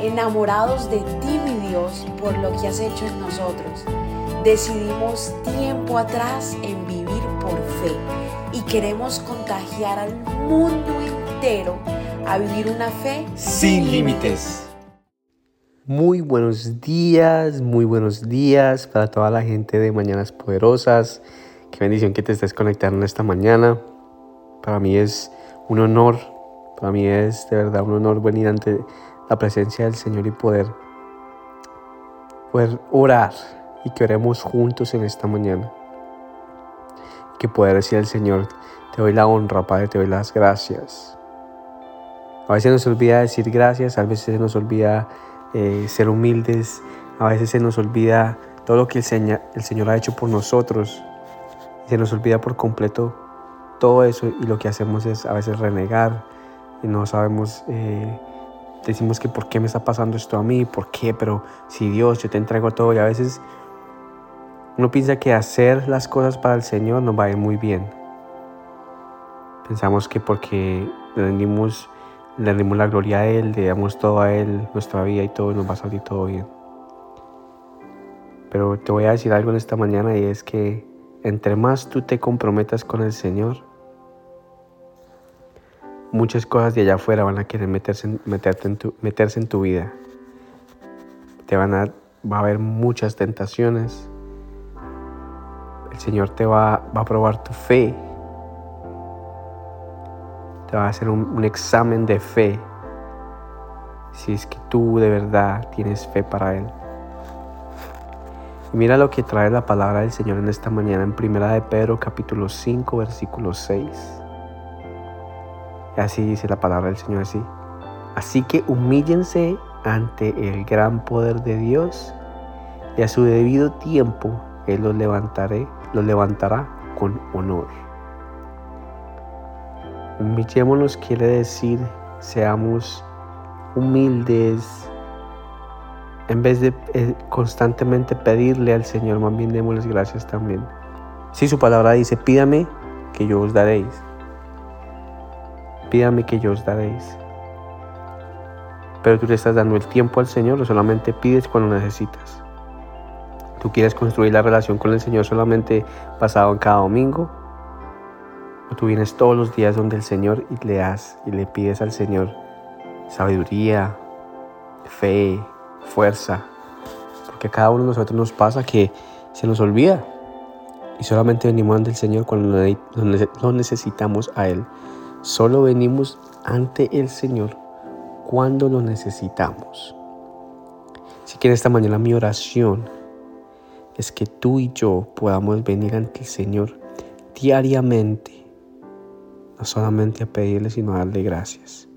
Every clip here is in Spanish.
enamorados de ti, mi Dios, por lo que has hecho en nosotros. Decidimos tiempo atrás en vivir por fe y queremos contagiar al mundo entero a vivir una fe sin límites. Muy buenos días, muy buenos días para toda la gente de Mañanas Poderosas. Qué bendición que te estés conectando esta mañana. Para mí es un honor, para mí es de verdad un honor venir ante la presencia del Señor y poder, poder orar y que oremos juntos en esta mañana. Que poder decir al Señor, te doy la honra, Padre, te doy las gracias. A veces nos olvida decir gracias, a veces se nos olvida eh, ser humildes, a veces se nos olvida todo lo que el Señor, el Señor ha hecho por nosotros. Se nos olvida por completo todo eso y lo que hacemos es a veces renegar y no sabemos, eh, decimos que por qué me está pasando esto a mí, por qué, pero si Dios, yo te entrego todo y a veces uno piensa que hacer las cosas para el Señor nos va a ir muy bien. Pensamos que porque le rendimos, le rendimos la gloria a Él, le damos todo a Él, nuestra vida y todo, nos va a salir todo bien. Pero te voy a decir algo en esta mañana y es que entre más tú te comprometas con el Señor, muchas cosas de allá afuera van a querer meterse en, tu, meterse en tu vida. Te van a, va a haber muchas tentaciones, el Señor te va, va a probar tu fe. Te va a hacer un, examen de fe. Si es que tú de verdad tienes fe para Él. Mira lo que trae la palabra del Señor en esta mañana en Primera de Pedro capítulo 5 versículo 6. Así dice la palabra del Señor así. Así que humíllense ante el gran poder de Dios y a su debido tiempo Él los levantaré lo levantará con honor. Humillémonos quiere decir seamos humildes. En vez de eh, constantemente pedirle al Señor, más bien démosles gracias también. Si su palabra dice, pídame que yo os daréis. Pídame que yo os daréis. Pero tú le estás dando el tiempo al Señor o solamente pides cuando necesitas. ¿Tú quieres construir la relación con el Señor solamente basado en cada domingo? ¿O tú vienes todos los días donde el Señor y le das y le pides al Señor sabiduría, fe, fuerza? Porque a cada uno de nosotros nos pasa que se nos olvida y solamente venimos ante el Señor cuando lo necesitamos a Él. Solo venimos ante el Señor cuando lo necesitamos. Así que en esta mañana mi oración es que tú y yo podamos venir ante el Señor diariamente, no solamente a pedirle, sino a darle gracias.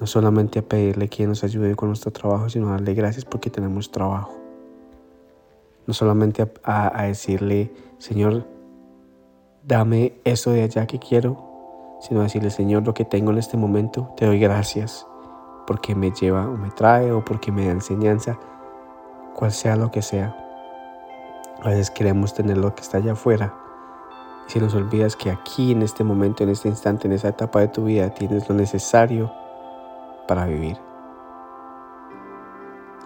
No solamente a pedirle que nos ayude con nuestro trabajo, sino a darle gracias porque tenemos trabajo. No solamente a, decirle, Señor, dame eso de allá que quiero, sino decirle, Señor, lo que tengo en este momento, te doy gracias porque me lleva o me trae o porque me da enseñanza cual sea lo que sea. A veces queremos tener lo que está allá afuera y se nos olvidas que aquí, en este momento, en este instante, en esa etapa de tu vida, tienes lo necesario para vivir.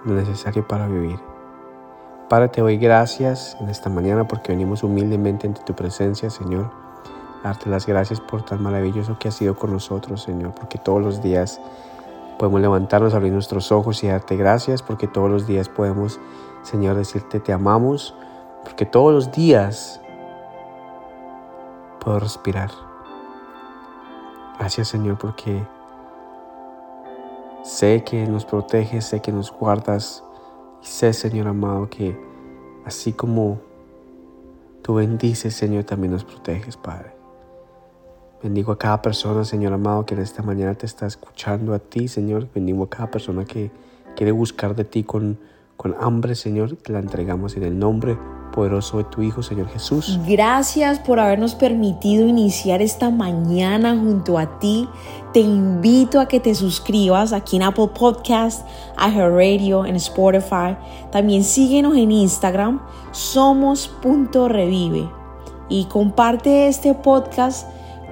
Lo necesario para vivir. Padre, te doy gracias en esta mañana porque venimos humildemente ante tu presencia, Señor. Darte las gracias por tan maravilloso que has sido con nosotros, Señor, porque todos los días Podemos levantarnos, abrir nuestros ojos y darte gracias porque todos los días podemos, Señor, decirte te amamos, porque todos los días puedo respirar. Gracias, Señor, porque sé que nos proteges, sé que nos guardas y sé, Señor amado, que así como tú bendices, Señor, también nos proteges, Padre. Bendigo a cada persona, Señor amado, que en esta mañana te está escuchando a ti, Señor. Bendigo a cada persona que quiere buscar de ti con, con hambre, Señor. Te la entregamos en el nombre poderoso de tu Hijo, Señor Jesús. Gracias por habernos permitido iniciar esta mañana junto a ti. Te invito a que te suscribas aquí en Apple Podcast, a Her Radio, en Spotify. También síguenos en Instagram, somos.revive. Y comparte este podcast